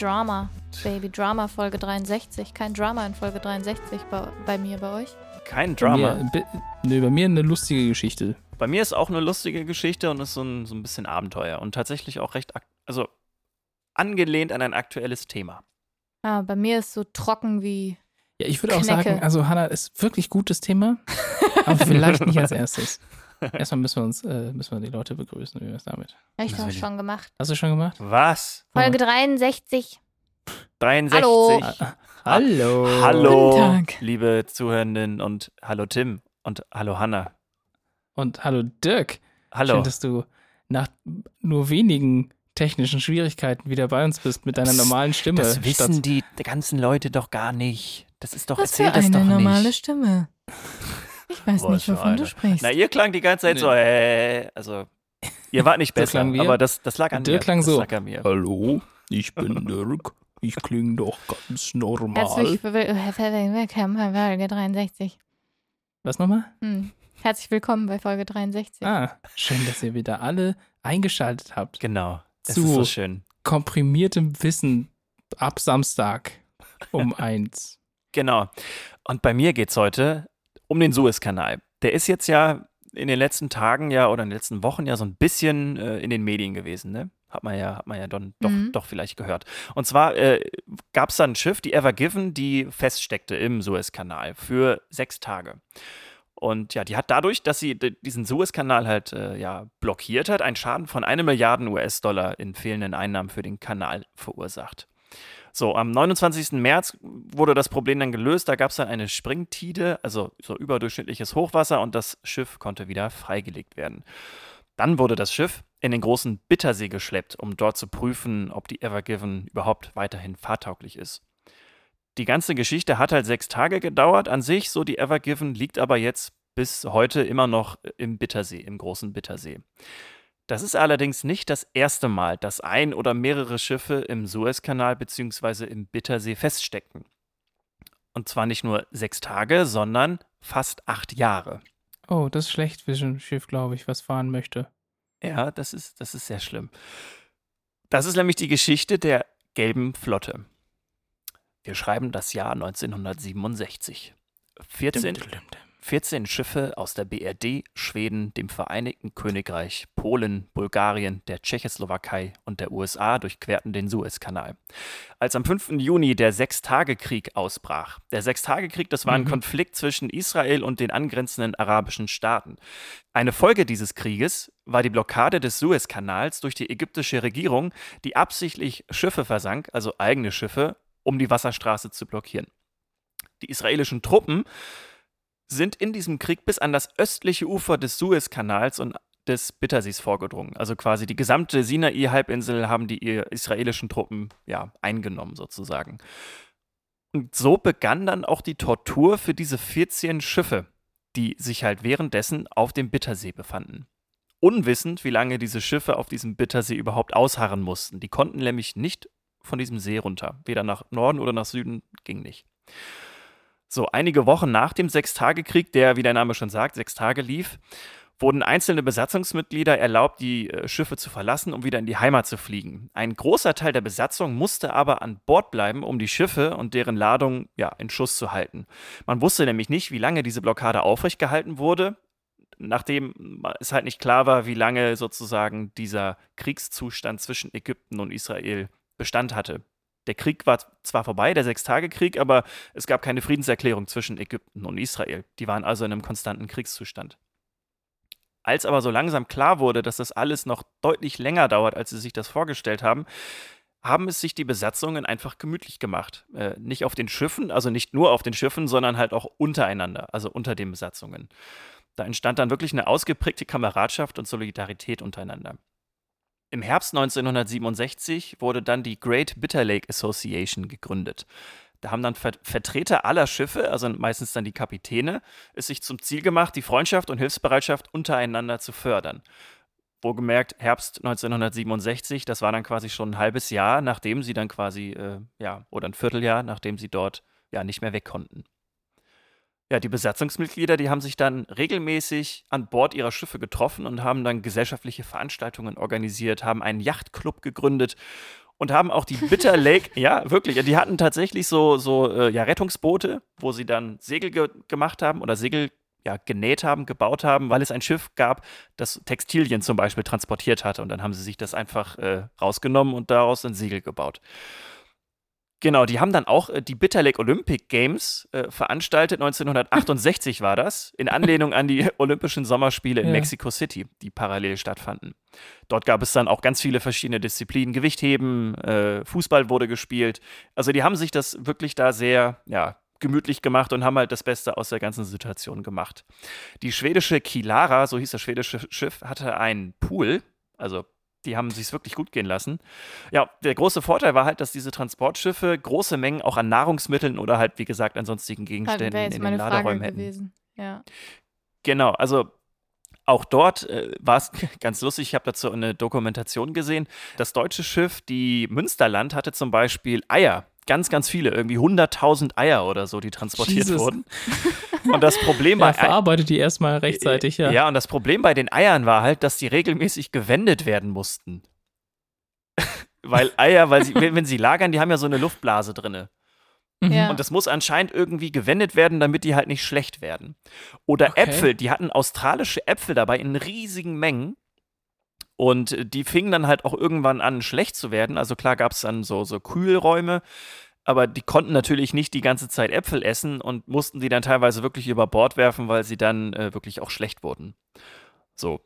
Drama. Baby Drama Folge 63. Kein Drama in Folge 63 bei, bei mir, bei euch. Kein Bei Drama. mir, bi- nö, bei mir eine lustige Geschichte. Bei mir ist auch eine lustige Geschichte und ist so ein, so ein bisschen Abenteuer und tatsächlich auch recht, also angelehnt an ein aktuelles Thema. Ah, bei mir ist so trocken wie. Ja, ich würde auch sagen, also Hannah ist wirklich gutes Thema, aber vielleicht nicht als erstes. Erstmal müssen wir uns, äh, müssen wir die Leute begrüßen, wie wir es damit. Ja, ich habe schon gemacht. Hast du schon gemacht? Was? Folge 63. 63. Hallo. Hallo. Hallo, Guten Tag. liebe Zuhörenden und hallo Tim und hallo Hanna. Und hallo Dirk. Hallo. Schön, dass du nach nur wenigen technischen Schwierigkeiten wieder bei uns bist mit deiner Psst, normalen Stimme. Das wissen statt- die ganzen Leute doch gar nicht. Das ist doch, Was für erzähl das eine doch normale nicht. Stimme. Ich weiß Was nicht, wovon du sprichst. Na, ihr klang die ganze Zeit so, äh, also, ihr wart nicht So besser, wir. aber das, das lag an Dirk mir. klang so. lag an mir. Hallo, ich bin Dirk. Ich klinge doch ganz normal. Herzlich will- willkommen bei Folge 63. Was nochmal? Hm. Herzlich willkommen bei Folge 63. Ah, schön, dass ihr wieder alle eingeschaltet habt. Genau. Es Zu- ist so schön. Komprimiertem Wissen ab Samstag um eins. Genau. Und bei mir geht es heute um den Suezkanal. Der ist jetzt ja in den letzten Tagen ja oder in den letzten Wochen ja so ein bisschen äh, in den Medien gewesen, ne? Hat man ja, hat man ja don, doch, Mhm. doch vielleicht gehört. Und zwar äh, gab es da ein Schiff, die Ever Given, die feststeckte im Suezkanal für sechs Tage. Und ja, die hat dadurch, dass sie diesen Suezkanal halt äh, ja, blockiert hat, einen Schaden von einer Milliarden US-Dollar in fehlenden Einnahmen für den Kanal verursacht. So, am 29. März wurde das Problem dann gelöst. Da gab es dann eine Springtide, also so überdurchschnittliches Hochwasser und das Schiff konnte wieder freigelegt werden. Dann wurde das Schiff in den großen Bittersee geschleppt, um dort zu prüfen, ob die Ever Given überhaupt weiterhin fahrtauglich ist. Die ganze Geschichte hat halt sechs Tage gedauert an sich, so die Ever Given liegt aber jetzt bis heute immer noch im Bittersee, im großen Bittersee. Das ist allerdings nicht das erste Mal, dass ein oder mehrere Schiffe im Suezkanal bzw. im Bittersee feststecken. Und zwar nicht nur sechs Tage, sondern fast acht Jahre. Oh, das ist schlecht für ein Schiff, glaube ich, was fahren möchte. Ja, das ist, das ist sehr schlimm. Das ist nämlich die Geschichte der gelben Flotte. Wir schreiben das Jahr 1967. 14, 14 Schiffe aus der BRD, Schweden, dem Vereinigten Königreich, Polen, Bulgarien, der Tschechoslowakei und der USA durchquerten den Suezkanal. Als am 5. Juni der Sechstagekrieg ausbrach, der Sechstagekrieg, das war ein Mhm. Konflikt zwischen Israel und den angrenzenden arabischen Staaten. Eine Folge dieses Krieges war die Blockade des Suezkanals durch die ägyptische Regierung, die absichtlich Schiffe versank, also eigene Schiffe, um die Wasserstraße zu blockieren. Die israelischen Truppen sind in diesem Krieg bis an das östliche Ufer des Suezkanals und des Bittersees vorgedrungen. Also quasi die gesamte Sinai-Halbinsel haben die israelischen Truppen ja eingenommen sozusagen. Und so begann dann auch die Tortur für diese 14 Schiffe, die sich halt währenddessen auf dem Bittersee befanden. Unwissend, wie lange diese Schiffe auf diesem Bittersee überhaupt ausharren mussten. Die konnten nämlich nicht von diesem See runter. Weder nach Norden oder nach Süden ging nicht. So, einige Wochen nach dem Sechstagekrieg, der, wie der Name schon sagt, sechs Tage lief, wurden einzelne Besatzungsmitglieder erlaubt, die äh, Schiffe zu verlassen, um wieder in die Heimat zu fliegen. Ein großer Teil der Besatzung musste aber an Bord bleiben, um die Schiffe und deren Ladung ja, in Schuss zu halten. Man wusste nämlich nicht, wie lange diese Blockade aufrecht gehalten wurde, nachdem es halt nicht klar war, wie lange sozusagen dieser Kriegszustand zwischen Ägypten und Israel Bestand hatte. Der Krieg war zwar vorbei, der Sechstagekrieg, aber es gab keine Friedenserklärung zwischen Ägypten und Israel. Die waren also in einem konstanten Kriegszustand. Als aber so langsam klar wurde, dass das alles noch deutlich länger dauert, als sie sich das vorgestellt haben, haben es sich die Besatzungen einfach gemütlich gemacht. Äh, nicht auf den Schiffen, also nicht nur auf den Schiffen, sondern halt auch untereinander, also unter den Besatzungen. Da entstand dann wirklich eine ausgeprägte Kameradschaft und Solidarität untereinander. Im Herbst 1967 wurde dann die Great Bitter Lake Association gegründet. Da haben dann Ver Vertreter aller Schiffe, also meistens dann die Kapitäne, es sich zum Ziel gemacht, die Freundschaft und Hilfsbereitschaft untereinander zu fördern. Wohlgemerkt, Herbst 1967, das war dann quasi schon ein halbes Jahr, nachdem sie dann quasi, äh, ja, oder ein Vierteljahr, nachdem sie dort ja nicht mehr weg konnten. Ja, die Besatzungsmitglieder, die haben sich dann regelmäßig an Bord ihrer Schiffe getroffen und haben dann gesellschaftliche Veranstaltungen organisiert, haben einen Yachtclub gegründet und haben auch die Bitter Lake, ja, wirklich, die hatten tatsächlich so, so äh, ja, Rettungsboote, wo sie dann Segel ge gemacht haben oder Segel ja, genäht haben, gebaut haben, weil es ein Schiff gab, das Textilien zum Beispiel transportiert hatte. Und dann haben sie sich das einfach äh, rausgenommen und daraus ein Segel gebaut. Genau, die haben dann auch äh, die Bitter Lake Olympic Games äh, veranstaltet. 1968 war das, in Anlehnung an die Olympischen Sommerspiele in ja. Mexico City, die parallel stattfanden. Dort gab es dann auch ganz viele verschiedene Disziplinen. Gewichtheben, äh, Fußball wurde gespielt. Also die haben sich das wirklich da sehr, ja, gemütlich gemacht und haben halt das Beste aus der ganzen Situation gemacht. Die schwedische Kilara, so hieß das schwedische Schiff, hatte einen Pool, also die haben sich wirklich gut gehen lassen. Ja, der große Vorteil war halt, dass diese Transportschiffe große Mengen auch an Nahrungsmitteln oder halt, wie gesagt, an sonstigen Gegenständen in den Laderäumen hätten. Gewesen. Ja. Genau, also auch dort äh, war es ganz lustig, ich habe dazu eine Dokumentation gesehen. Das deutsche Schiff, die Münsterland, hatte zum Beispiel Eier ganz, ganz viele, irgendwie 100.000 Eier oder so, die transportiert Jesus. wurden. Und das Problem ja, verarbeitet die erstmal rechtzeitig, ja. Ja, und das Problem bei den Eiern war halt, dass die regelmäßig gewendet werden mussten. weil Eier, weil sie, wenn sie lagern, die haben ja so eine Luftblase drinne. Mhm. Und das muss anscheinend irgendwie gewendet werden, damit die halt nicht schlecht werden. Oder okay. Äpfel, die hatten australische Äpfel dabei in riesigen Mengen. Und die fingen dann halt auch irgendwann an, schlecht zu werden. Also klar gab es dann so, so Kühlräume, aber die konnten natürlich nicht die ganze Zeit Äpfel essen und mussten die dann teilweise wirklich über Bord werfen, weil sie dann äh, wirklich auch schlecht wurden. So.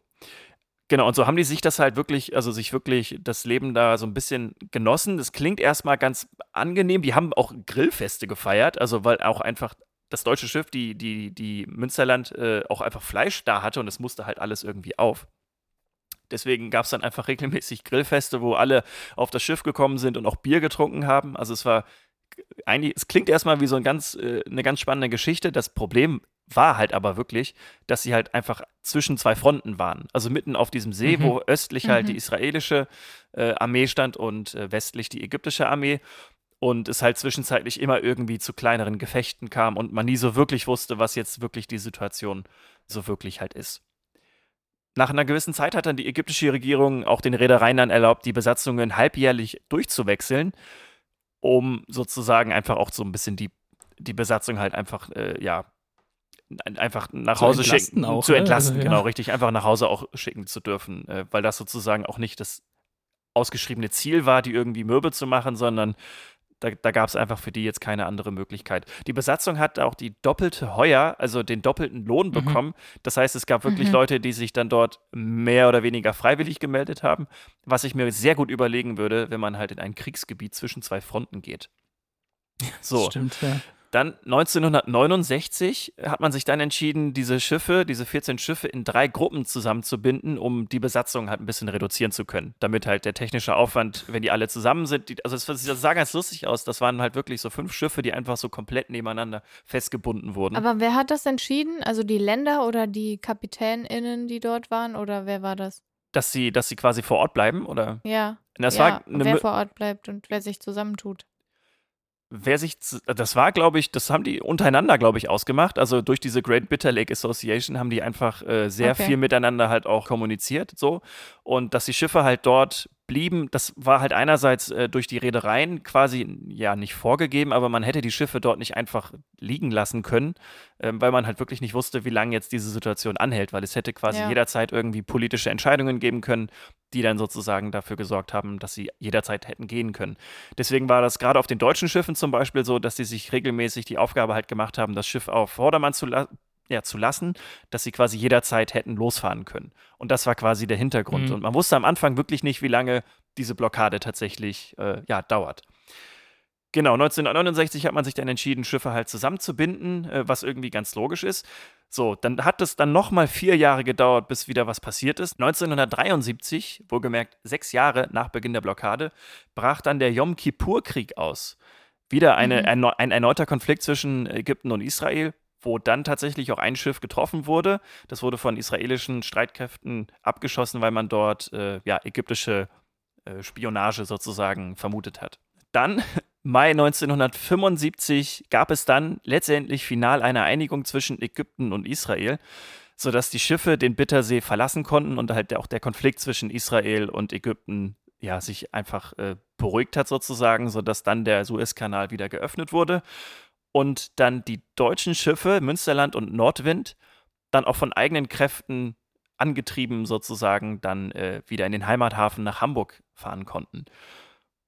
Genau, und so haben die sich das halt wirklich, also sich wirklich das Leben da so ein bisschen genossen. Das klingt erstmal ganz angenehm. Die haben auch Grillfeste gefeiert, also weil auch einfach das deutsche Schiff, die, die, die Münsterland, äh, auch einfach Fleisch da hatte und es musste halt alles irgendwie auf. Deswegen gab es dann einfach regelmäßig Grillfeste, wo alle auf das Schiff gekommen sind und auch Bier getrunken haben. Also es war eigentlich, es klingt erstmal wie so ein ganz, äh, eine ganz spannende Geschichte. Das Problem war halt aber wirklich, dass sie halt einfach zwischen zwei Fronten waren. Also mitten auf diesem See, mhm. wo östlich halt die mhm. israelische äh, Armee stand und äh, westlich die ägyptische Armee. Und es halt zwischenzeitlich immer irgendwie zu kleineren Gefechten kam und man nie so wirklich wusste, was jetzt wirklich die Situation so wirklich halt ist. Nach einer gewissen Zeit hat dann die ägyptische Regierung auch den Reedereien dann erlaubt, die Besatzungen halbjährlich durchzuwechseln, um sozusagen einfach auch so ein bisschen die, die Besatzung halt einfach, äh, ja, einfach nach zu Hause schicken, auch, zu ne? entlasten, also, ja. genau, richtig, einfach nach Hause auch schicken zu dürfen, äh, weil das sozusagen auch nicht das ausgeschriebene Ziel war, die irgendwie mürbe zu machen, sondern da, da gab es einfach für die jetzt keine andere Möglichkeit. Die Besatzung hat auch die doppelte Heuer, also den doppelten Lohn mhm. bekommen. Das heißt, es gab wirklich mhm. Leute, die sich dann dort mehr oder weniger freiwillig gemeldet haben, was ich mir sehr gut überlegen würde, wenn man halt in ein Kriegsgebiet zwischen zwei Fronten geht. So. Stimmt, ja. Dann 1969 hat man sich dann entschieden, diese Schiffe, diese 14 Schiffe in drei Gruppen zusammenzubinden, um die Besatzung halt ein bisschen reduzieren zu können. Damit halt der technische Aufwand, wenn die alle zusammen sind, die, also das, das sah ganz lustig aus. Das waren halt wirklich so fünf Schiffe, die einfach so komplett nebeneinander festgebunden wurden. Aber wer hat das entschieden? Also die Länder oder die KapitänInnen, die dort waren? Oder wer war das? Dass sie, dass sie quasi vor Ort bleiben, oder? Ja. Das ja, wer vor Ort bleibt und wer sich zusammentut wer sich, das war, glaube ich, das haben die untereinander, glaube ich, ausgemacht. Also durch diese Great Bitter Lake Association haben die einfach äh, sehr okay. viel miteinander halt auch kommuniziert, so. Und dass die Schiffe halt dort blieben, das war halt einerseits äh, durch die Reedereien quasi ja nicht vorgegeben, aber man hätte die Schiffe dort nicht einfach liegen lassen können, äh, weil man halt wirklich nicht wusste, wie lange jetzt diese Situation anhält, weil es hätte quasi ja. jederzeit irgendwie politische Entscheidungen geben können, die dann sozusagen dafür gesorgt haben, dass sie jederzeit hätten gehen können. Deswegen war das gerade auf den deutschen Schiffen zum Beispiel so, dass sie sich regelmäßig die Aufgabe halt gemacht haben, das Schiff auf Vordermann zu lassen ja, zu lassen, dass sie quasi jederzeit hätten losfahren können. Und das war quasi der Hintergrund. Mhm. Und man wusste am Anfang wirklich nicht, wie lange diese Blockade tatsächlich äh, ja, dauert. Genau, 1969 hat man sich dann entschieden, Schiffe halt zusammenzubinden, äh, was irgendwie ganz logisch ist. So, dann hat es dann nochmal vier Jahre gedauert, bis wieder was passiert ist. 1973, wohlgemerkt sechs Jahre nach Beginn der Blockade, brach dann der Yom Kippur-Krieg aus. Wieder eine, mhm. ein, ein erneuter Konflikt zwischen Ägypten und Israel wo dann tatsächlich auch ein Schiff getroffen wurde. Das wurde von israelischen Streitkräften abgeschossen, weil man dort äh, ja, ägyptische äh, Spionage sozusagen vermutet hat. Dann, Mai 1975, gab es dann letztendlich final eine Einigung zwischen Ägypten und Israel, sodass die Schiffe den Bittersee verlassen konnten und halt auch der Konflikt zwischen Israel und Ägypten ja, sich einfach äh, beruhigt hat sozusagen, sodass dann der Suezkanal wieder geöffnet wurde und dann die deutschen Schiffe Münsterland und Nordwind dann auch von eigenen Kräften angetrieben sozusagen dann äh, wieder in den Heimathafen nach Hamburg fahren konnten.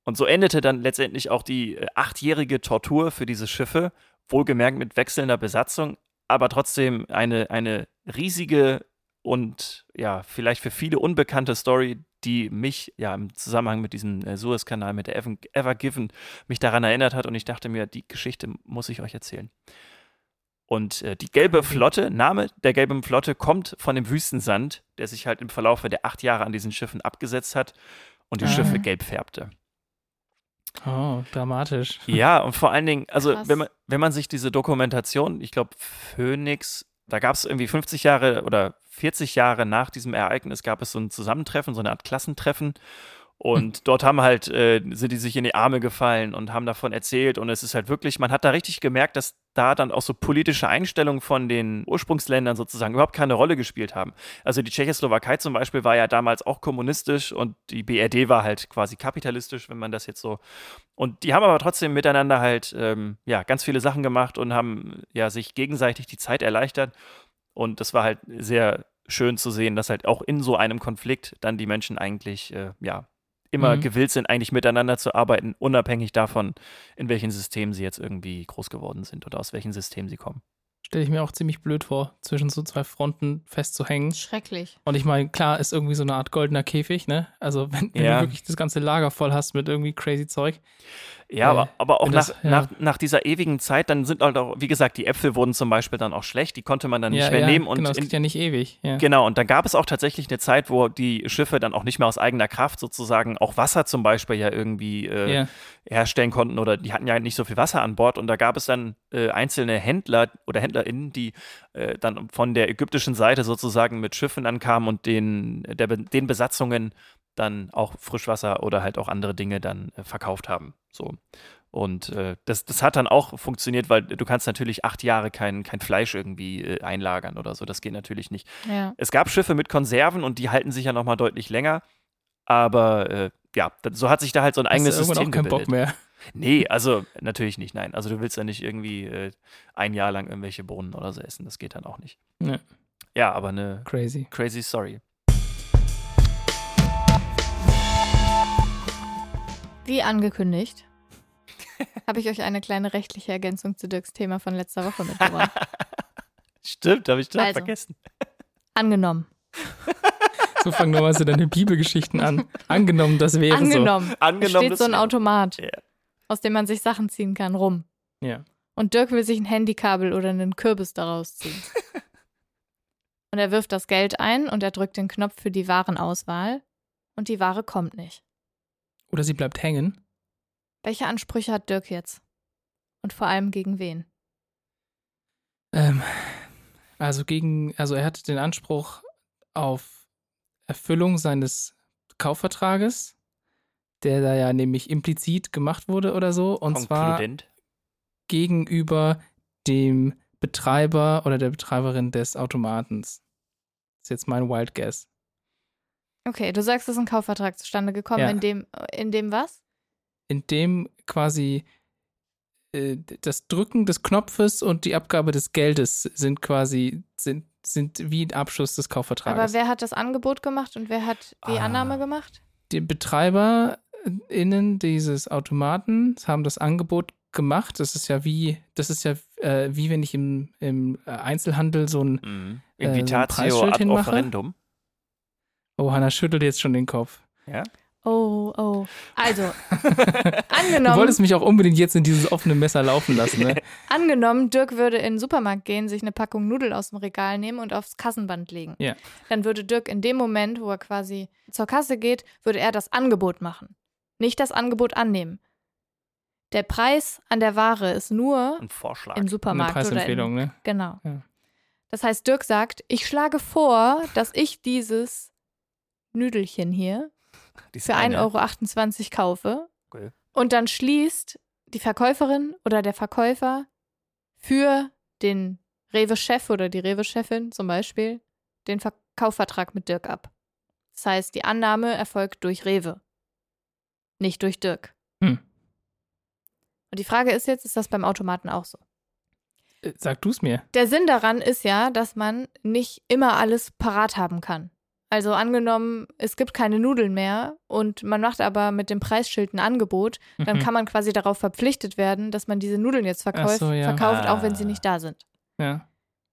Und so endete dann letztendlich auch die äh, achtjährige Tortur für diese Schiffe, wohlgemerkt mit wechselnder Besatzung, aber trotzdem eine, eine riesige und ja, vielleicht für viele unbekannte Story, die mich ja im Zusammenhang mit diesem äh, Suezkanal, mit der Ever, Ever Given, mich daran erinnert hat und ich dachte mir, die Geschichte muss ich euch erzählen. Und äh, die gelbe Flotte, Name der gelben Flotte kommt von dem Wüstensand, der sich halt im Verlauf der acht Jahre an diesen Schiffen abgesetzt hat und die ah. Schiffe gelb färbte. Oh, dramatisch. Ja, und vor allen Dingen, also wenn man, wenn man sich diese Dokumentation, ich glaube, Phoenix, da gab es irgendwie 50 Jahre oder 40 Jahre nach diesem Ereignis gab es so ein Zusammentreffen, so eine Art Klassentreffen. Und dort haben halt, äh, sind die sich in die Arme gefallen und haben davon erzählt. Und es ist halt wirklich, man hat da richtig gemerkt, dass da dann auch so politische Einstellungen von den Ursprungsländern sozusagen überhaupt keine Rolle gespielt haben. Also die Tschechoslowakei zum Beispiel war ja damals auch kommunistisch und die BRD war halt quasi kapitalistisch, wenn man das jetzt so. Und die haben aber trotzdem miteinander halt ähm, ja ganz viele Sachen gemacht und haben ja sich gegenseitig die Zeit erleichtert. Und das war halt sehr schön zu sehen, dass halt auch in so einem Konflikt dann die Menschen eigentlich, äh, ja, immer mhm. gewillt sind, eigentlich miteinander zu arbeiten, unabhängig davon, in welchen Systemen sie jetzt irgendwie groß geworden sind oder aus welchen Systemen sie kommen. Stelle ich mir auch ziemlich blöd vor, zwischen so zwei Fronten festzuhängen. Schrecklich. Und ich meine, klar, ist irgendwie so eine Art goldener Käfig, ne? Also, wenn, wenn ja. du wirklich das ganze Lager voll hast mit irgendwie crazy Zeug, ja, aber, aber auch nach, ja. nach, nach dieser ewigen Zeit, dann sind halt auch, wie gesagt, die Äpfel wurden zum Beispiel dann auch schlecht, die konnte man dann nicht ja, mehr ja, nehmen. Und genau, es geht ja nicht ewig. Genau, und dann gab es auch tatsächlich eine Zeit, wo die Schiffe dann auch nicht mehr aus eigener Kraft sozusagen auch Wasser zum Beispiel ja irgendwie äh, herstellen konnten oder die hatten ja nicht so viel Wasser an Bord und da gab es dann äh, einzelne Händler oder HändlerInnen, die äh, dann von der ägyptischen Seite sozusagen mit Schiffen ankamen und den, der, den Besatzungen dann auch Frischwasser oder halt auch andere Dinge dann äh, verkauft haben. So. Und äh, das, das hat dann auch funktioniert, weil du kannst natürlich acht Jahre kein, kein Fleisch irgendwie äh, einlagern oder so. Das geht natürlich nicht. Ja. Es gab Schiffe mit Konserven und die halten sich ja nochmal deutlich länger. Aber äh, ja, so hat sich da halt so ein eigenes Hast du System auch keinen Bock mehr. Nee, also natürlich nicht, nein. Also du willst ja nicht irgendwie äh, ein Jahr lang irgendwelche Bohnen oder so essen. Das geht dann auch nicht. Ja, ja aber eine crazy. Crazy Story. Wie angekündigt habe ich euch eine kleine rechtliche Ergänzung zu Dirks Thema von letzter Woche mitgebracht. Stimmt, habe ich total also, vergessen. Angenommen. So fangen normalerweise deine Bibelgeschichten an. Angenommen, das wäre Angenommen. so. Angenommen. Steht so ein Automat, yeah. aus dem man sich Sachen ziehen kann, rum. Ja. Und Dirk will sich ein Handykabel oder einen Kürbis daraus ziehen. und er wirft das Geld ein und er drückt den Knopf für die Warenauswahl und die Ware kommt nicht. Oder sie bleibt hängen. Welche Ansprüche hat Dirk jetzt? Und vor allem gegen wen? Ähm, also gegen, also er hat den Anspruch auf Erfüllung seines Kaufvertrages, der da ja nämlich implizit gemacht wurde oder so, und Konkludent. zwar gegenüber dem Betreiber oder der Betreiberin des Automatens. Das ist jetzt mein Wild Guess. Okay, du sagst, es ist ein Kaufvertrag zustande gekommen, ja. in dem, in dem was? in dem quasi äh, das Drücken des Knopfes und die Abgabe des Geldes sind quasi sind, sind wie ein Abschluss des Kaufvertrages. Aber wer hat das Angebot gemacht und wer hat die ah. Annahme gemacht? Die BetreiberInnen dieses Automaten haben das Angebot gemacht. Das ist ja wie, das ist ja äh, wie wenn ich im, im Einzelhandel so ein mhm. Invitatio äh, so ad offerendum. Oh, Hanna schüttelt jetzt schon den Kopf. Ja? Oh, oh. Also, angenommen. Du wolltest mich auch unbedingt jetzt in dieses offene Messer laufen lassen, ne? angenommen, Dirk würde in den Supermarkt gehen, sich eine Packung Nudeln aus dem Regal nehmen und aufs Kassenband legen. Ja. Dann würde Dirk in dem Moment, wo er quasi zur Kasse geht, würde er das Angebot machen. Nicht das Angebot annehmen. Der Preis an der Ware ist nur Ein Vorschlag. im Supermarkt. Eine Preisempfehlung, oder in, ne? Genau. Ja. Das heißt, Dirk sagt, ich schlage vor, dass ich dieses Nüdelchen hier für 1,28 Euro kaufe. Okay. Und dann schließt die Verkäuferin oder der Verkäufer für den Rewe-Chef oder die Rewe-Chefin zum Beispiel den Kaufvertrag mit Dirk ab. Das heißt, die Annahme erfolgt durch Rewe. nicht durch Dirk. Hm. Und die Frage ist jetzt, ist das beim Automaten auch so? Äh, Sag du es mir. Der Sinn daran ist ja, dass man nicht immer alles parat haben kann. Also angenommen, es gibt keine Nudeln mehr und man macht aber mit dem Preisschild ein Angebot, dann Mhm. kann man quasi darauf verpflichtet werden, dass man diese Nudeln jetzt verkauft, so, ja. verkauft, auch wenn sie Ah. nicht da sind. Ja.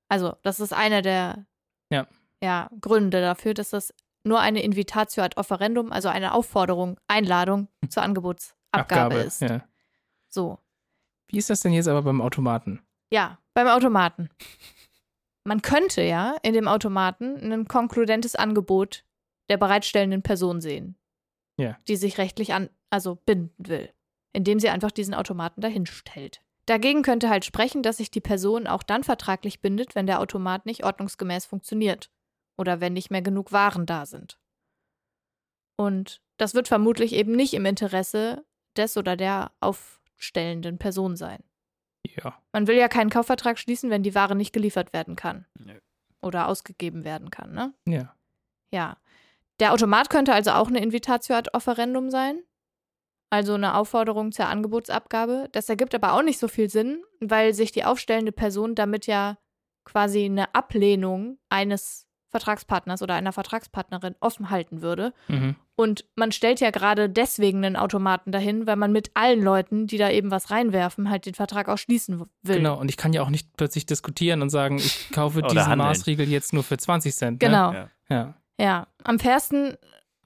Also, das ist einer der Ja. ja, Gründe dafür, dass das nur eine Invitatio ad offerendum, also eine Aufforderung, Einladung zur Angebotsabgabe ist. Ja. So. Wie ist das denn jetzt aber beim Automaten? Ja, beim Automaten. Man könnte ja in dem Automaten ein konkludentes Angebot der bereitstellenden Person sehen. Ja. Die sich rechtlich an, also binden will, indem sie einfach diesen Automaten dahin stellt. Dagegen könnte halt sprechen, dass sich die Person auch dann vertraglich bindet, wenn der Automat nicht ordnungsgemäß funktioniert oder wenn nicht mehr genug Waren da sind. Und das wird vermutlich eben nicht im Interesse des oder der aufstellenden Person sein. Ja. Man will ja keinen Kaufvertrag schließen, wenn die Ware nicht geliefert werden kann. Nö. Oder ausgegeben werden kann, ne? Ja. Ja. Der Automat könnte also auch eine Invitatio ad offerendum sein. Also eine Aufforderung zur Angebotsabgabe. Das ergibt aber auch nicht so viel Sinn, weil sich die aufstellende Person damit ja quasi eine Ablehnung eines Vertragspartners oder einer Vertragspartnerin offen halten würde. Mhm. Und man stellt ja gerade deswegen einen Automaten dahin, weil man mit allen Leuten, die da eben was reinwerfen, halt den Vertrag auch schließen will. Genau. Und ich kann ja auch nicht plötzlich diskutieren und sagen, ich kaufe diesen handeln. Maßriegel jetzt nur für 20 Cent. Ne? Genau. Ja. Ja. Ja, am fairsten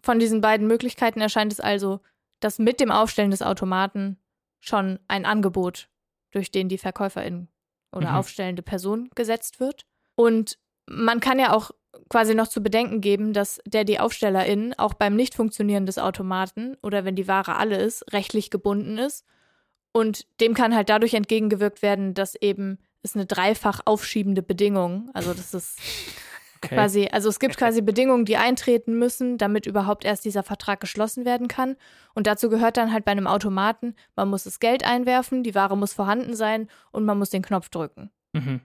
von diesen beiden Möglichkeiten erscheint es also, dass mit dem Aufstellen des Automaten schon ein Angebot durch den die Verkäuferin oder Mhm. aufstellende Person gesetzt wird. Und man kann ja auch quasi noch zu bedenken geben, dass der die Aufstellerin auch beim Nichtfunktionieren des Automaten oder wenn die Ware alle ist, rechtlich gebunden ist. Und dem kann halt dadurch entgegengewirkt werden, dass eben es eine dreifach aufschiebende Bedingung, also das ist Okay. quasi, also es gibt quasi Bedingungen, die eintreten müssen, damit überhaupt erst dieser Vertrag geschlossen werden kann. Und dazu gehört dann halt bei einem Automaten, man muss das Geld einwerfen, die Ware muss vorhanden sein und man muss den Knopf drücken. Mhm.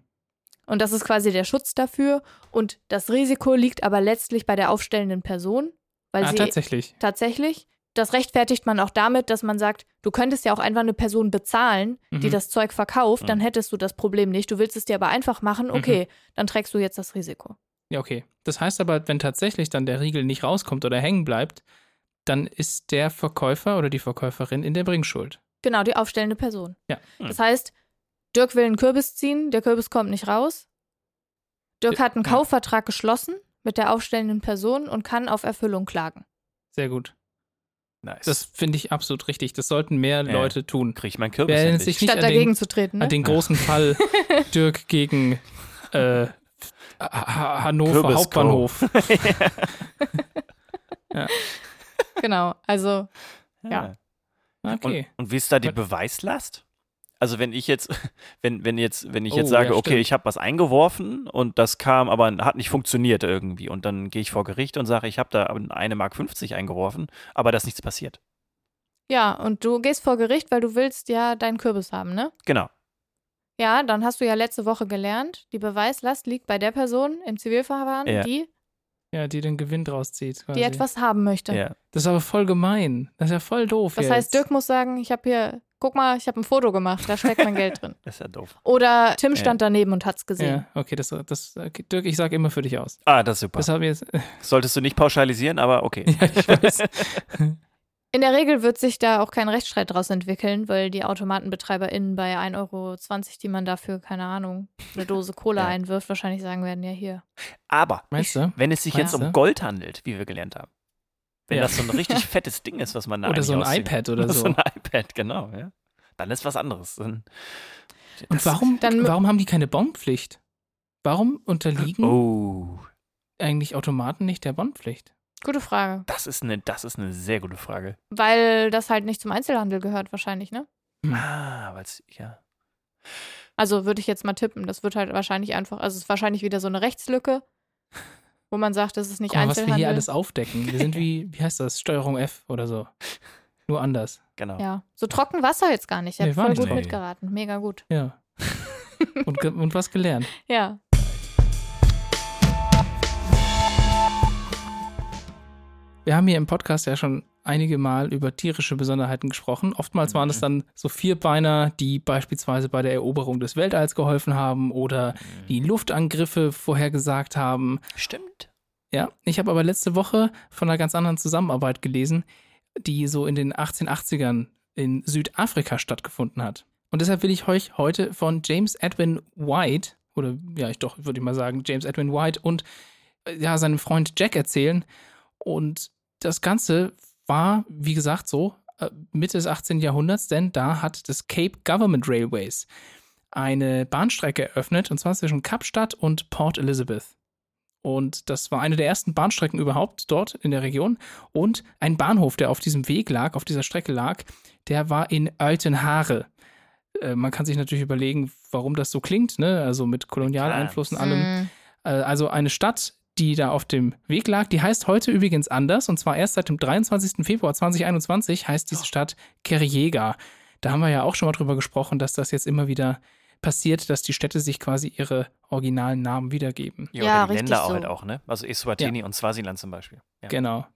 Und das ist quasi der Schutz dafür. Und das Risiko liegt aber letztlich bei der aufstellenden Person, weil Ah, sie tatsächlich. tatsächlich. Das rechtfertigt man auch damit, dass man sagt, du könntest ja auch einfach eine Person bezahlen, die Mhm. das Zeug verkauft, dann Mhm. hättest du das Problem nicht. Du willst es dir aber einfach machen, okay, dann trägst du jetzt das Risiko. Ja, okay. Das heißt aber, wenn tatsächlich dann der Riegel nicht rauskommt oder hängen bleibt, dann ist der Verkäufer oder die Verkäuferin in der Bringschuld. Genau, die aufstellende Person. Ja. Hm. Das heißt, Dirk will einen Kürbis ziehen, der Kürbis kommt nicht raus. Dirk Ja, hat einen ja. Kaufvertrag geschlossen mit der aufstellenden Person und kann auf Erfüllung klagen. Sehr gut. Nice. Das finde ich absolut richtig. Das sollten mehr Ja. Leute tun. kriege ich meinen Kürbis Wer endlich. sich nicht Statt dagegen den, zu treten. Ne? an den großen Fall Dirk gegen äh, Ha- Hannover Kürbis Hauptbahnhof? Genau, also Ja. Okay. Und, und wie ist da die Beweislast? Also wenn ich jetzt, wenn, wenn jetzt, wenn ich Oh, jetzt sage, ja, okay, ich habe was eingeworfen und das kam, aber hat nicht funktioniert irgendwie und dann gehe ich vor Gericht und sage, ich habe da eine Mark 50 eingeworfen, aber da ist nichts passiert. ja, und du gehst vor Gericht, weil du willst ja deinen Kürbis haben, ne? Genau. Ja, dann hast du ja letzte Woche gelernt, die Beweislast liegt bei der Person im Zivilverfahren, Ja. die, Ja, die den Gewinn draus zieht. Quasi. die etwas haben möchte. Ja. Das ist aber voll gemein. Das ist ja voll doof. Das jetzt. heißt, Dirk muss sagen, ich habe hier, guck mal, ich habe ein Foto gemacht, da steckt mein Geld drin. Das ist ja doof. Oder Tim stand daneben und hat's gesehen. Ja, okay, das, das okay, Dirk, ich sag immer für dich aus. Ah, das ist super. Das jetzt. Solltest du nicht pauschalisieren, aber okay. ja, ich weiß. In der Regel wird sich da auch kein Rechtsstreit draus entwickeln, weil die AutomatenbetreiberInnen bei 1,20 Euro, die man dafür, keine Ahnung, eine Dose Cola Ja. einwirft, wahrscheinlich sagen werden, ja hier. Aber Meinst du? wenn es sich jetzt Meinst du? um Gold handelt, wie wir gelernt haben, wenn Ja. das so ein richtig fettes Ding ist, was man da Oder so ein ausziehen- iPad oder so. so ein iPad, genau, ja. Dann ist was anderes. Dann, Und warum, Dann- warum haben die keine Bonpflicht? Warum unterliegen Oh, eigentlich Automaten nicht der Bonpflicht? Gute Frage. das ist eine, das ist eine sehr gute Frage. Weil das halt nicht zum Einzelhandel gehört, wahrscheinlich, ne? Ah, weil es, ja. Also würde ich jetzt mal tippen. Das wird halt wahrscheinlich einfach, also es ist wahrscheinlich wieder so eine Rechtslücke, wo man sagt, das ist nicht Guck mal, was wir Einzelhandel. hier alles aufdecken. Wir sind wie, wie heißt das? Steuerung F oder so. Nur anders. Genau. ja, so trocken war es jetzt gar nicht. Ich Nee, voll nicht gut trocken. mitgeraten. Mega gut. Ja. Und, ge- und was gelernt. Ja. Wir haben hier im Podcast ja schon einige Mal über tierische Besonderheiten gesprochen. Oftmals waren es dann so Vierbeiner, die beispielsweise bei der Eroberung des Weltalls geholfen haben oder die Luftangriffe vorhergesagt haben. Stimmt. Ja, ich habe aber letzte Woche von einer ganz anderen Zusammenarbeit gelesen, die so in den 1880ern in Südafrika stattgefunden hat. Und deshalb will ich euch heute von James Edwin White, oder ja, ich doch, würde ich mal sagen, James Edwin White und äh, ja, seinem Freund Jack erzählen. Und das Ganze war, wie gesagt, so äh, Mitte des 18. Jahrhunderts, denn da hat das Cape Government Railways eine Bahnstrecke eröffnet, und zwar zwischen Kapstadt und Port Elizabeth. Und das war eine der ersten Bahnstrecken überhaupt dort in der Region. Und ein Bahnhof, der auf diesem Weg lag, auf dieser Strecke lag, der war in Altenhaare. Äh, man kann sich natürlich überlegen, warum das so klingt, ne? Also mit Kolonialeinfluss und allem. Mhm. Äh, also eine Stadt, die da auf dem Weg lag, die heißt heute übrigens anders. Und zwar erst seit dem 23. Februar 2021 heißt diese Stadt Kerjega. Da haben wir ja auch schon mal drüber gesprochen, dass das jetzt immer wieder passiert, dass die Städte sich quasi ihre originalen Namen wiedergeben. Ja, Ja, oder die richtig Länder auch so. halt auch, ne? Also Eswatini und Swasiland zum Beispiel. Ja. Genau.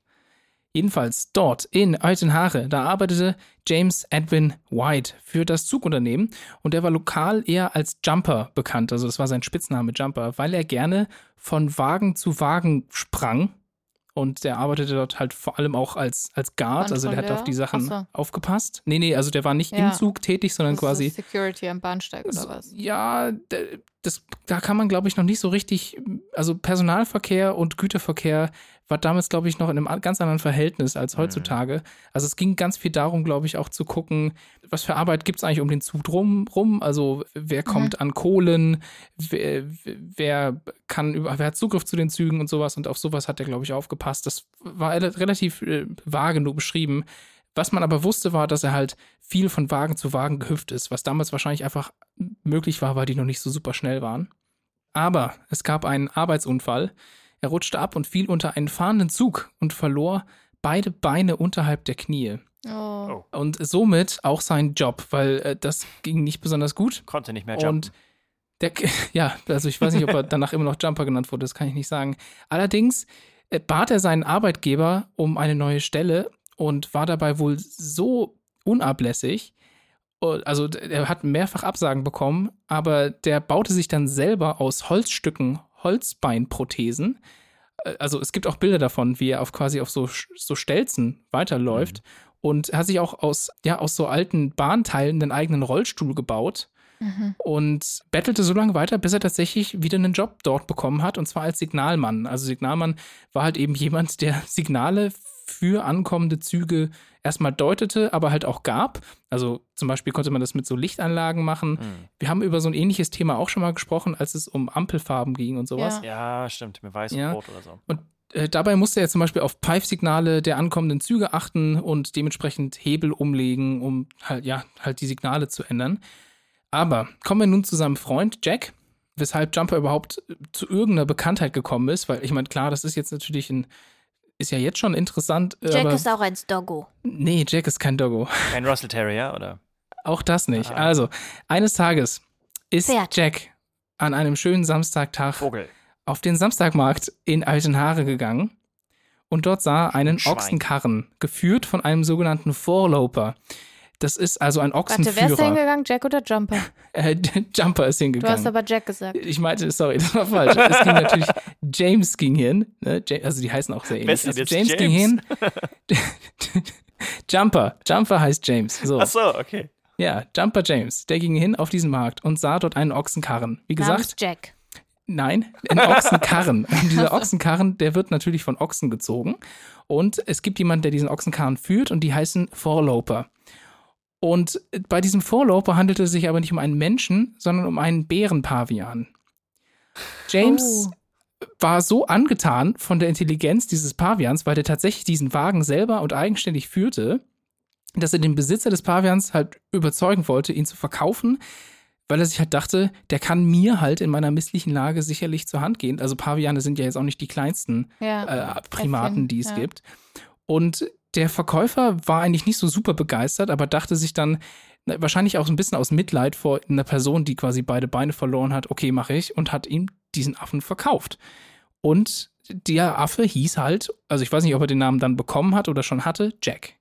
Jedenfalls dort in Altenhaare, da arbeitete James Edwin White für das Zugunternehmen und der war lokal eher als Jumper bekannt, also das war sein Spitzname Jumper, weil er gerne von Wagen zu Wagen sprang und der arbeitete dort halt vor allem auch als, als Guard, also der hat auf die Sachen so. aufgepasst. Nee, nee, also der war nicht Ja. im Zug tätig, sondern Das quasi Security am Bahnsteig oder was? ja, das, da kann man, glaube ich, noch nicht so richtig, also Personalverkehr und Güterverkehr war damals, glaube ich, noch in einem an- ganz anderen Verhältnis als heutzutage. Also es ging ganz viel darum, glaube ich, auch zu gucken, was für Arbeit gibt es eigentlich um den Zug drum rum. Also wer kommt an Kohlen, wer, wer kann über, wer hat Zugriff zu den Zügen und sowas und auf sowas hat er, glaube ich, aufgepasst. Das war rel- relativ äh, vage nur beschrieben. Was man aber wusste, war, dass er halt viel von Wagen zu Wagen gehüpft ist, was damals wahrscheinlich einfach möglich war, weil die noch nicht so super schnell waren. Aber es gab einen Arbeitsunfall. Er rutschte ab und fiel unter einen fahrenden Zug und verlor beide Beine unterhalb der Knie. Oh. Oh. Und somit auch seinen Job, weil äh, das ging nicht besonders gut. Konnte nicht mehr jumpen. Und der, ja, also ich weiß nicht, ob er danach immer noch Jumper genannt wurde, das kann ich nicht sagen. Allerdings äh, bat er seinen Arbeitgeber um eine neue Stelle und war dabei wohl so unablässig. Also er hat mehrfach Absagen bekommen, aber der baute sich dann selber aus Holzstücken Holzbeinprothesen. Äh, Also es gibt auch Bilder davon, wie er auf quasi auf so, so Stelzen weiterläuft und er hat sich auch aus, ja, aus so alten Bahnteilen einen eigenen Rollstuhl gebaut Mhm. und bettelte so lange weiter, bis er tatsächlich wieder einen Job dort bekommen hat, und zwar als Signalmann. Also Signalmann war halt eben jemand, der Signale für ankommende Züge erstmal deutete, aber halt auch gab. Also zum Beispiel konnte man das mit so Lichtanlagen machen. Mhm. Wir haben über so ein ähnliches Thema auch schon mal gesprochen, als es um Ampelfarben ging und sowas. Ja. Ja, stimmt. Mit weiß und Ja. rot oder so. Äh, dabei musste er zum Beispiel auf Pfeifsignale der ankommenden Züge achten und dementsprechend Hebel umlegen, um halt, ja, halt die Signale zu ändern. Aber kommen wir nun zu seinem Freund Jack, weshalb Jumper überhaupt zu irgendeiner Bekanntheit gekommen ist, weil ich meine, klar, das ist jetzt natürlich ein, ist ja jetzt schon interessant, äh, Jack aber ist auch ein Doggo. nee, Jack ist kein Doggo. Kein Russell Terrier, oder? Auch das nicht. Ah. Also, eines Tages ist Pferd. Jack an einem schönen Samstagtag Vogel. auf den Samstagmarkt in Altenhaare gegangen und dort sah er einen Schwein. Ochsenkarren, geführt von einem sogenannten Vorloper. Das ist also ein Warte, wer ist da Ochsenführer. hingegangen? Jack oder Jumper? Äh, Jumper ist Du hast hingegangen. aber Jack gesagt. Ich meinte, sorry, das war falsch. Es ging natürlich, James ging hin, ne? Ja- also die heißen auch sehr ähnlich. Denn Also jetzt James, ging hin. Jumper, Jumper heißt James. So. Ach so, okay. Ja, Jumper James, der ging hin auf diesen Markt und sah dort einen Ochsenkarren. Wie gesagt, Namens Jack. Nein, ein Ochsenkarren. Und dieser Ochsenkarren, der wird natürlich von Ochsen gezogen. Und es gibt jemanden, der diesen Ochsenkarren führt und die heißen Vorloper. Und bei diesem Vorloper handelt es sich aber nicht um einen Menschen, sondern um einen Bärenpavian. James Oh. war so angetan von der Intelligenz dieses Pavians, weil der tatsächlich diesen Wagen selber und eigenständig führte, dass er den Besitzer des Pavians halt überzeugen wollte, ihn zu verkaufen, weil er sich halt dachte, der kann mir halt in meiner misslichen Lage sicherlich zur Hand gehen. Also Paviane sind ja jetzt auch nicht die kleinsten Ja. äh, Primaten, die es ja. gibt. Und der Verkäufer war eigentlich nicht so super begeistert, aber dachte sich dann, wahrscheinlich auch so ein bisschen aus Mitleid vor einer Person, die quasi beide Beine verloren hat, okay, mache ich, und hat ihm diesen Affen verkauft. Und der Affe hieß halt, also ich weiß nicht, ob er den Namen dann bekommen hat oder schon hatte, Jack.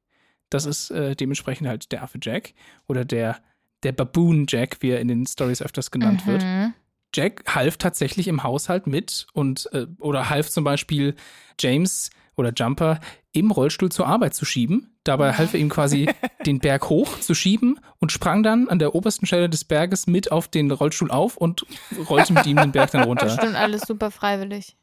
Das ist äh, dementsprechend halt der Affe Jack oder der, der Baboon Jack, wie er in den Stories öfters genannt wird. Mhm. Jack half tatsächlich im Haushalt mit und äh, oder half zum Beispiel James oder Jumper im Rollstuhl zur Arbeit zu schieben. Dabei half er ihm quasi den Berg hoch zu schieben und sprang dann an der obersten Stelle des Berges mit auf den Rollstuhl auf und rollte mit ihm den Berg dann runter. Bestimmt alles super freiwillig.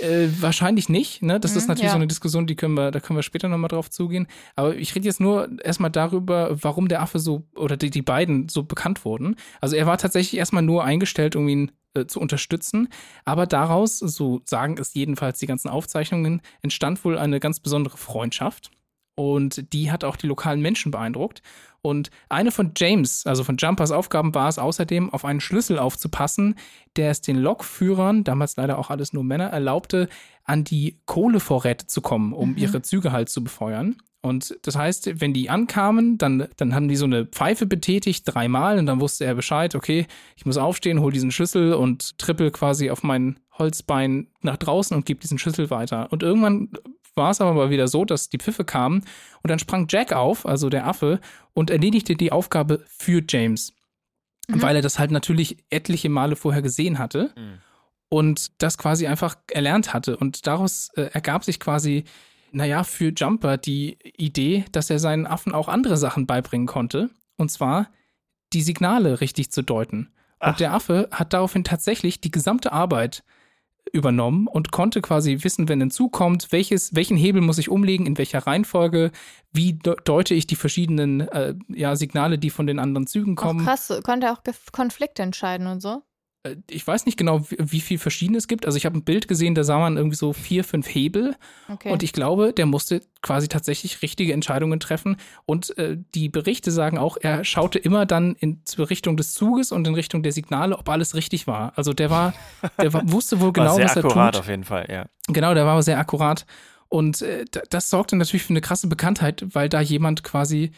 Äh, wahrscheinlich nicht, ne? Das ist Mhm, natürlich ja. so eine Diskussion, die können wir, da können wir später nochmal drauf zugehen. Aber ich rede jetzt nur erstmal darüber, warum der Affe so, oder die, die beiden so bekannt wurden. Also er war tatsächlich erstmal nur eingestellt, um ihn äh, zu unterstützen. Aber daraus, so sagen es jedenfalls die ganzen Aufzeichnungen, entstand wohl eine ganz besondere Freundschaft. Und die hat auch die lokalen Menschen beeindruckt. Und eine von James, also von Jumpers Aufgaben war es außerdem, auf einen Schlüssel aufzupassen, der es den Lokführern, damals leider auch alles nur Männer, erlaubte, an die Kohlevorräte zu kommen, um Mhm. ihre Züge halt zu befeuern. Und das heißt, wenn die ankamen, dann, dann haben die so eine Pfeife betätigt, dreimal, und dann wusste er Bescheid, okay, ich muss aufstehen, hol diesen Schlüssel und trippel quasi auf mein Holzbein nach draußen und gebe diesen Schlüssel weiter. Und irgendwann war es aber mal wieder so, dass die Pfiffe kamen und dann sprang Jack auf, also der Affe, und erledigte die Aufgabe für James. Mhm. Weil er das halt natürlich etliche Male vorher gesehen hatte Mhm. und das quasi einfach erlernt hatte. Und daraus äh, ergab sich quasi, naja, für Jumper die Idee, dass er seinen Affen auch andere Sachen beibringen konnte. Und zwar die Signale richtig zu deuten. Ach. Und der Affe hat daraufhin tatsächlich die gesamte Arbeit übernommen und konnte quasi wissen, wenn ein Zug kommt, welches, welchen Hebel muss ich umlegen, in welcher Reihenfolge, wie de deute ich die verschiedenen äh, ja, Signale, die von den anderen Zügen Auch kommen. krass, konnte auch Konflikte entscheiden und so. Äh, ich weiß nicht genau, wie, wie viel verschiedene es gibt. Also ich habe ein Bild gesehen, da sah man irgendwie so vier, fünf Hebel. Okay. Und ich glaube, der musste quasi tatsächlich richtige Entscheidungen treffen. Und äh, die Berichte sagen auch, er schaute immer dann in zur Richtung des Zuges und in Richtung der Signale, ob alles richtig war. Also der war, der war, wusste wohl War genau, sehr was er akkurat tut. auf jeden Fall, ja. Genau, der war sehr akkurat. Und äh, das sorgte natürlich für eine krasse Bekanntheit, weil da jemand quasi,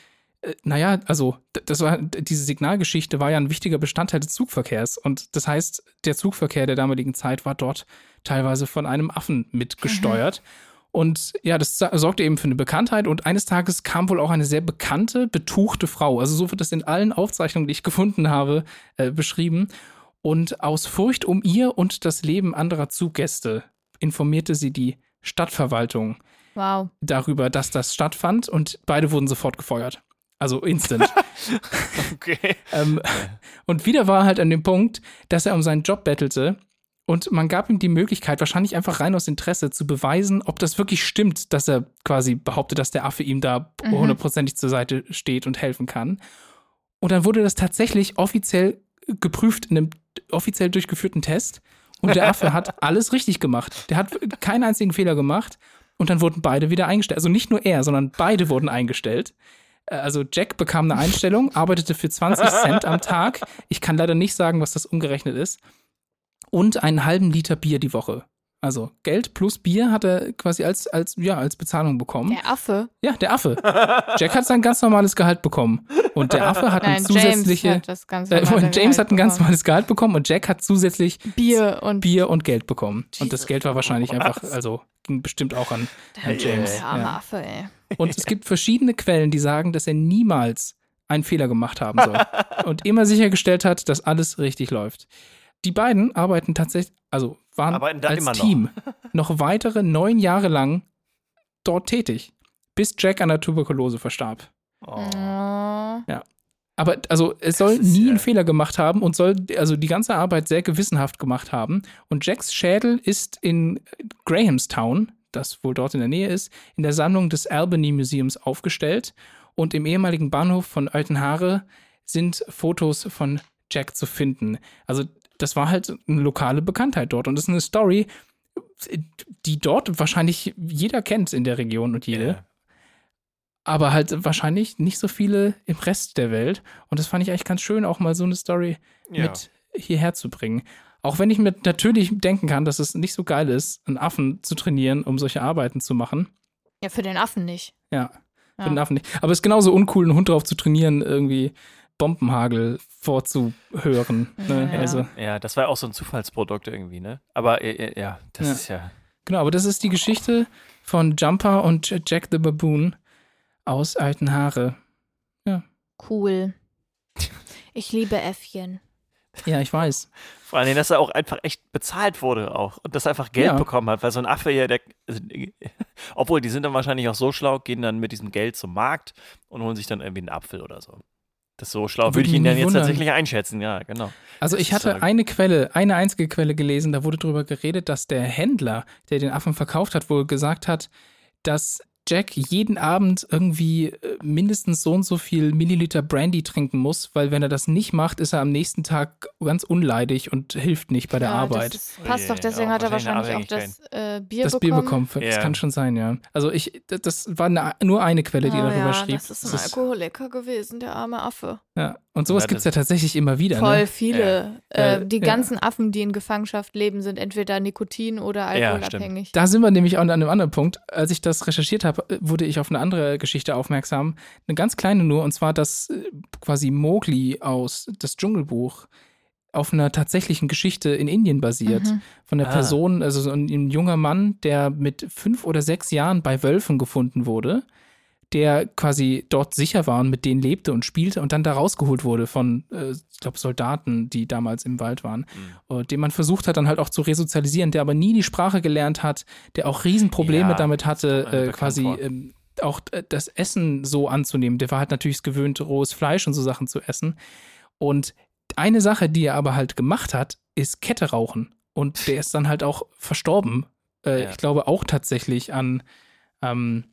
äh, naja, also das war, diese Signalgeschichte war ja ein wichtiger Bestandteil des Zugverkehrs. Und das heißt, der Zugverkehr der damaligen Zeit war dort teilweise von einem Affen mitgesteuert. Und ja, das sorgte eben für eine Bekanntheit. Und eines Tages kam wohl auch eine sehr bekannte, betuchte Frau. Also so wird das in allen Aufzeichnungen, die ich gefunden habe, äh, beschrieben. Und aus Furcht um ihr und das Leben anderer Zuggäste informierte sie die Stadtverwaltung wow. darüber, dass das stattfand und beide wurden sofort gefeuert. Also instant. Okay. ähm, und wieder war er halt an dem Punkt, dass er um seinen Job bettelte und man gab ihm die Möglichkeit, wahrscheinlich einfach rein aus Interesse, zu beweisen, ob das wirklich stimmt, dass er quasi behauptet, dass der Affe ihm da Mhm. hundertprozentig zur Seite steht und helfen kann. Und dann wurde das tatsächlich offiziell geprüft in einem offiziell durchgeführten Test. Und der Affe hat alles richtig gemacht. Der hat keinen einzigen Fehler gemacht. Und dann wurden beide wieder eingestellt. Also nicht nur er, sondern beide wurden eingestellt. Äh, Also Jack bekam eine Einstellung, arbeitete für 20 Cent am Tag. Ich kann leider nicht sagen, was das umgerechnet ist. Und einen halben Liter Bier die Woche. Also Geld plus Bier hat er quasi als, als, ja, als Bezahlung bekommen. Der Affe. Ja, der Affe. Jack hat sein ganz normales Gehalt bekommen. Und der Affe hat Nein, ein zusätzliche. James hat das ganz äh, James hat ein ganz normales Gehalt bekommen und Jack hat zusätzlich Bier und Bier und Geld bekommen. Und das Jesus. Geld war wahrscheinlich Was? einfach, also ging bestimmt auch an, an James. der arme Ja. Affe, ey. Und es gibt verschiedene Quellen, die sagen, dass er niemals einen Fehler gemacht haben soll. und immer sichergestellt hat, dass alles richtig läuft. Die beiden arbeiten tatsächlich, also waren als immer noch. Team noch weitere neun Jahre lang dort tätig, bis Jack an der Tuberkulose verstarb. Oh. Oh. Aber also es soll nie ja- einen Fehler gemacht haben und soll also die ganze Arbeit sehr gewissenhaft gemacht haben. Und Jacks Schädel ist in Grahamstown, das wohl dort in der Nähe ist, in der Sammlung des Albany Museums aufgestellt. Und im ehemaligen Bahnhof von Altenhaare sind Fotos von Jack zu finden. Also das war halt eine lokale Bekanntheit dort. Und das ist eine Story, die dort wahrscheinlich jeder kennt in der Region und jede Ja. aber halt wahrscheinlich nicht so viele im Rest der Welt. Und das fand ich eigentlich ganz schön, auch mal so eine Story Ja. mit hierher zu bringen. Auch wenn ich mir natürlich denken kann, dass es nicht so geil ist, einen Affen zu trainieren, um solche Arbeiten zu machen. Ja, für den Affen nicht. Ja, für Ja. den Affen nicht. Aber es ist genauso uncool, einen Hund drauf zu trainieren, irgendwie Bombenhagel vorzuhören. Ne? Ja. Also, Ja, das war auch so ein Zufallsprodukt irgendwie, ne? Aber äh, äh, ja, das Ja. ist ja. Genau, aber das ist die Geschichte von Jumper und Jack the Baboon aus Alten Haare. Cool. Ich liebe Äffchen. Ja, ich weiß. Vor allem, dass er auch einfach echt bezahlt wurde auch und dass er einfach Geld Ja. bekommen hat, weil so ein Affe hier, der, also, obwohl die sind dann wahrscheinlich auch so schlau, gehen dann mit diesem Geld zum Markt und holen sich dann irgendwie einen Apfel oder so. Das so schlau, Würde würde ich ihn dann jetzt wundern. tatsächlich einschätzen, ja, genau. Also ich hatte eine Quelle, eine einzige Quelle gelesen, da wurde darüber geredet, dass der Händler, der den Affen verkauft hat, wohl gesagt hat, dass Jack jeden Abend irgendwie äh, mindestens so und so viel Milliliter Brandy trinken muss, weil wenn er das nicht macht, ist er am nächsten Tag ganz unleidig und hilft nicht bei der Ja, Arbeit. Das ist, passt doch, deswegen hat er wahrscheinlich auch das äh, Bier das bekommen. Bier bekommen, das Ja. kann schon sein, ja. Also ich, das- das war eine, nur eine Quelle, die oh, darüber ja, schrieb. Das ist ein Alkoholiker gewesen, der arme Affe. Ja. Und sowas Ja, gibt es ja tatsächlich immer wieder. Voll Ne? viele. Ja. Äh, die Ja. ganzen Affen, die in Gefangenschaft leben, sind entweder Nikotin- oder Ja, alkoholabhängig. Da sind wir nämlich auch an einem anderen Punkt. Als ich das recherchiert habe, wurde ich auf eine andere Geschichte aufmerksam. Eine ganz kleine nur, und zwar, dass äh, quasi Mowgli aus das Dschungelbuch auf einer tatsächlichen Geschichte in Indien basiert. Mhm. Von der Ah. Person, also so ein, ein junger Mann, der mit fünf oder sechs Jahren bei Wölfen gefunden wurde, der quasi dort sicher war und mit denen lebte und spielte und dann da rausgeholt wurde von, äh, ich glaube, Soldaten, die damals im Wald waren, Mhm. den man versucht hat dann halt auch zu resozialisieren, der aber nie die Sprache gelernt hat, der auch Riesenprobleme Ja, damit hatte, äh, quasi ähm, auch äh, das Essen so anzunehmen. Der war halt natürlich gewöhnt, rohes Fleisch und so Sachen zu essen. Und eine Sache, die er aber halt gemacht hat, ist Kette rauchen. Und der ist dann halt auch verstorben. Äh, Ja. Ich glaube auch tatsächlich an ähm,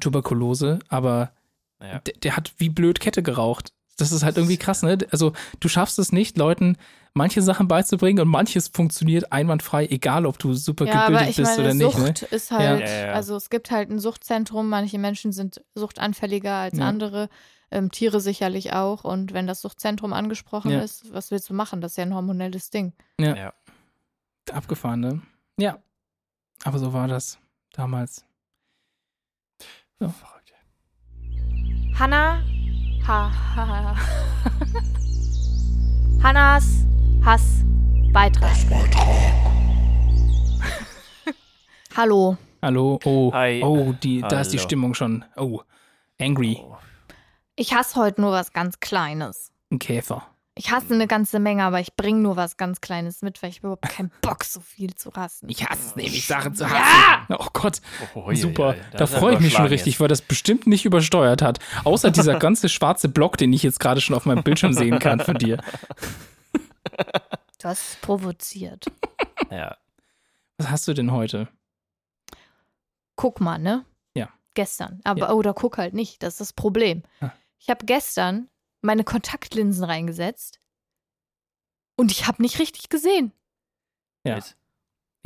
Tuberkulose, aber Ja. der, der hat wie blöd Kette geraucht. Das ist halt irgendwie krass, ne? Also du schaffst es nicht, Leuten manche Sachen beizubringen und manches funktioniert einwandfrei, egal ob du super Ja, gebildet aber ich bist meine, oder nicht. Ne? Sucht ist halt, Ja, also es gibt halt ein Suchtzentrum, manche Menschen sind suchtanfälliger als Ja. andere, ähm, Tiere sicherlich auch. Und wenn das Suchtzentrum angesprochen Ja. ist, was willst du machen? Das ist ja ein hormonelles Ding. Ja. Abgefahren, ne? Ja. Aber so war das damals. Verrückt. Hanna, ha, ha, ha. Hannas Hass Beitrag. Hallo. Hallo, oh, Hi. oh, die, da ist die Hallo. Stimmung schon. Oh, angry, Oh. Ich hasse heute nur was ganz Kleines. ein Käfer. Ich hasse eine ganze Menge, aber ich bringe nur was ganz Kleines mit, weil ich überhaupt keinen Bock so viel zu hassen. Ich hasse es nämlich, Sachen zu hassen. Ja! Oh Gott, Oh, je, super. je, Da das ist freue ich mich schon richtig, jetzt. weil das bestimmt nicht übersteuert hat. Außer dieser ganze schwarze Block, den ich jetzt gerade schon auf meinem Bildschirm sehen kann von dir. Du hast es provoziert. Ja. Was hast du denn heute? Guck mal, ne? Ja. Gestern. Aber, Ja. oder guck halt nicht, das ist das Problem. Ah. Ich habe gestern meine Kontaktlinsen reingesetzt und ich habe nicht richtig gesehen. Ja. Ich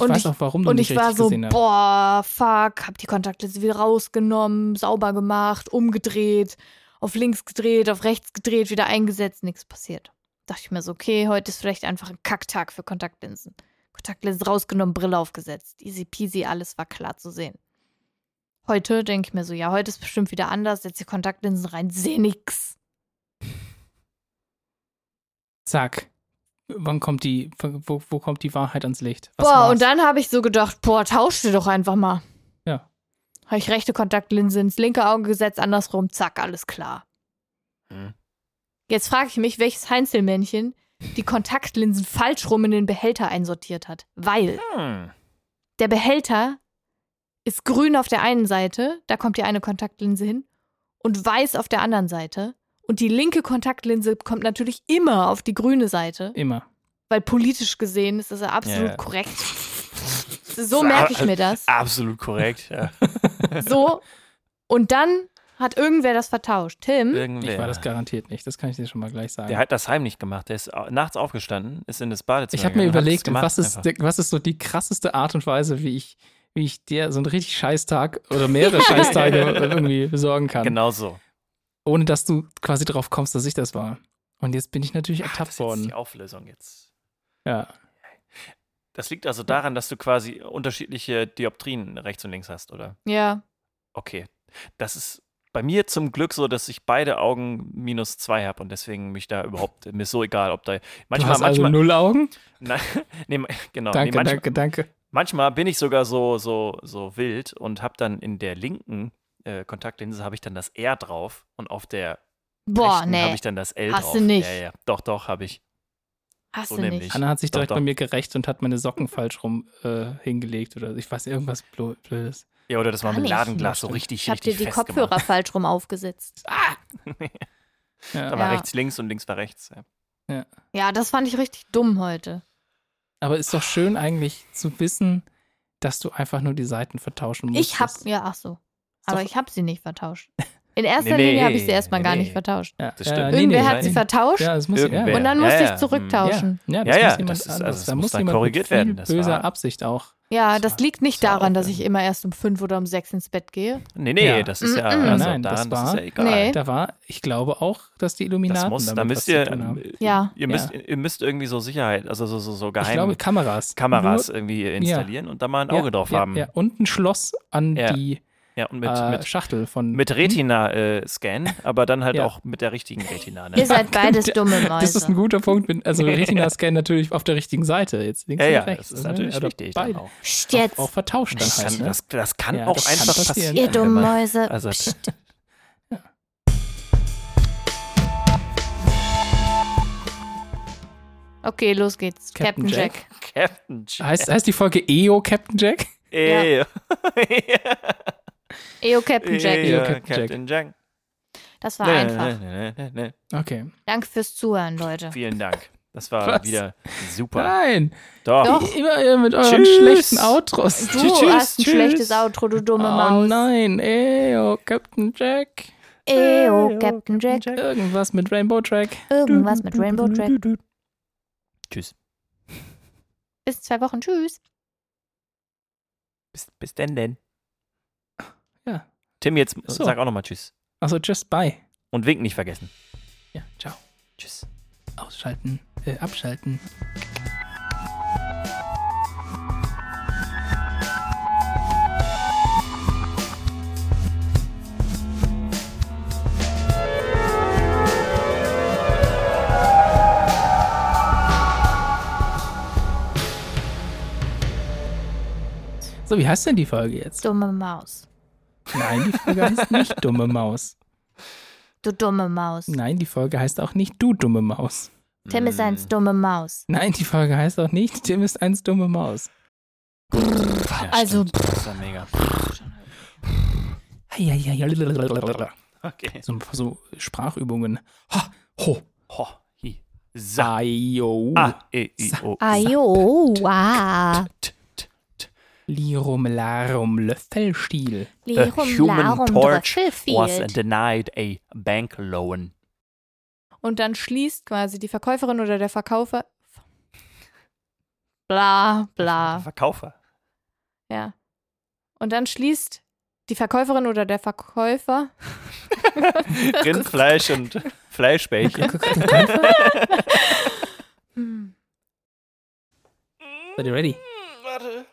Und weiß ich- auch, warum du Und nicht ich war richtig so, gesehen hast. boah, fuck, hab die Kontaktlinse wieder rausgenommen, sauber gemacht, umgedreht, auf links gedreht, auf rechts gedreht, wieder eingesetzt, nichts passiert. Dachte ich mir so, okay, heute ist vielleicht einfach ein Kacktag für Kontaktlinsen. Kontaktlinsen rausgenommen, Brille aufgesetzt. Easy peasy, alles war klar zu sehen. Heute denke ich mir so, ja, heute ist bestimmt wieder anders, setze die Kontaktlinsen rein, sehe nix. Zack. Wann kommt die, wo, wo kommt die Wahrheit ans Licht? Was boah, war's? und dann habe ich so gedacht, boah, tausch dir doch einfach mal. Ja. Habe ich rechte Kontaktlinse ins linke Auge gesetzt, andersrum, zack, alles klar. Hm. Jetzt frage ich mich, welches Heinzelmännchen die Kontaktlinsen falsch rum in den Behälter einsortiert hat. Weil Hm. der Behälter ist grün auf der einen Seite, da kommt die eine Kontaktlinse hin, und weiß auf der anderen Seite. Und die linke Kontaktlinse kommt natürlich immer auf die grüne Seite, Immer. weil politisch gesehen ist das ja absolut Ja. korrekt. So merke ich mir das. Absolut korrekt. Ja. So. Und dann hat irgendwer das vertauscht. Tim? Irgendwer. Ich war das garantiert nicht, das kann ich dir schon mal gleich sagen. Der hat das heimlich gemacht. Der ist nachts aufgestanden, ist in das Badezimmer ich habe mir überlegt, gemacht was ist, einfach. was ist so die krasseste Art und Weise, wie ich, wie ich dir so einen richtig Scheißtag oder mehrere Scheißtage irgendwie besorgen kann, Genau so. Ohne dass du quasi drauf kommst, dass ich das war. Und jetzt bin ich natürlich Ach, das ertappt ist jetzt worden. die Auflösung jetzt. Ja. Das liegt also daran, dass du quasi unterschiedliche Dioptrien rechts und links hast, oder? Ja. Okay. Das ist bei mir zum Glück so, dass ich beide Augen minus zwei habe und deswegen mich da überhaupt, mir ist so egal, ob da Du manchmal, hast also manchmal, null Augen? nein, nee, genau, Danke, nee, manchmal, danke, danke. Manchmal bin ich sogar so, so, so wild und habe dann in der linken äh, Kontaktlinse habe ich dann das R drauf und auf der Boah, rechten habe nee. ich dann das L Hast drauf. du nicht. Ja, ja. Doch, doch, habe ich. Hast so du nämlich. nicht. Anna hat sich Doch, direkt doch. bei mir gerecht und hat meine Socken falsch rum äh, hingelegt oder ich weiß irgendwas Blödes. Ja, oder das Gar nicht. Marmeladenglas so Ja, richtig, Ich hab dir richtig die Kopfhörer gemacht. falsch rum aufgesetzt. Ja. Da war Ja. rechts links und links war rechts. Ja. Ja, das fand ich richtig dumm heute. Aber ist doch schön eigentlich zu wissen, dass du einfach nur die Seiten vertauschen musst. Ich hab, ja, ach so. Aber ich habe sie nicht vertauscht. In erster Nee, Linie habe ich sie nee, erstmal gar nee. nicht vertauscht. ja, das stimmt. Irgendwer nee, hat sie vertauscht Ja, das muss und dann musste ja, ich zurücktauschen. ja, Ja, das ja, muss jemand das ist- also es da muss muss dann jemand korrigiert werden. Das böser war- Absicht auch. Ja, Das das war- liegt nicht das daran, dass ich immer erst um fünf oder um sechs ins Bett gehe. Nee, nee, Ja. das ist ja, Mm-mm. also Nein, das daran, das, war- ist ja egal. Nee. Da war, ich glaube auch, dass die Das Illuminaten muss, da damit müsst was ihr, zu tun haben. äh, Ja. ihr müsst, ihr müsst irgendwie so Sicherheit, also so, so, so Ich geheim glaube, Kameras. Kameras Nur- irgendwie installieren und da mal ein Auge ja, drauf ja, haben. Ja, und ein Schloss an Ja. die Ja, und mit, äh, mit, Schachtel von. mit Retina-Scan, aber dann halt Ja. auch mit der richtigen Retina. Ne? Ihr seid beides dumme Mäuse. Das ist ein guter Punkt. Mit, also Retina-Scan natürlich auf der richtigen Seite. Jetzt links Ja, und ja, rechts. das ist ne? natürlich Oder wichtig. Dann Beide. auch. Psst, jetzt. Auch vertauscht dann Das halt. kann, Ne? das, das kann Ja, auch das kann einfach passieren. passieren. Ihr dummen Mäuse. Also, Psst. Okay, los geht's. Captain Captain, Jack. Jack. Captain Jack. heißt, heißt die Folge EO Captain Jack? Ey. Eo Captain Jack. Eo Captain Captain Jack. Das war Nee, einfach. nee, nee, nee, nee. Okay. Danke fürs Zuhören, Leute. Vielen Dank. Das war Was? wieder super. Nein. Doch. Doch. Immer mit euren Tschüss. schlechten Outros. Du Tschüss, hast ein tschüss. schlechtes Outro, du dumme oh Maus. nein. EO Captain Jack. Eo Captain Jack. Irgendwas mit Rainbow Track. Irgendwas mit Rainbow Track. Tschüss. Bis zwei Wochen. Tschüss. Bis, bis denn denn. Tim, jetzt So. sag auch nochmal Tschüss. Also just bye. Und Wink nicht vergessen. Ja, ciao. Tschüss. Ausschalten. Äh, abschalten. So, wie heißt denn die Folge jetzt? Dumme Maus. Nein, die Folge heißt nicht Dumme Maus. Du dumme Maus. Nein, die Folge heißt auch nicht Du dumme Maus. Tim ist eins dumme Maus. Nein, die Folge heißt auch nicht Tim ist eins dumme Maus. Ja, Also- stimmt. Das war mega. Okay. So, so Sprachübungen. Ha, ho, Ho, hi, sa, ayo, a, e, i, o, Ajo, wow. Lirum larum Löffelstiel. Lirum, human larum, torch was denied a bank loan. Und dann schließt quasi die Verkäuferin oder der Verkäufer. Bla, bla. Verkaufer. Ja. Und dann schließt die Verkäuferin oder der Verkäufer. Rindfleisch und Fleischbällchen. Hm. Seid ihr ready? Warte.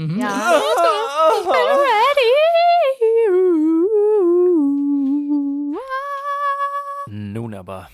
Mhm. Ja. Ich bin ready. Nun aber.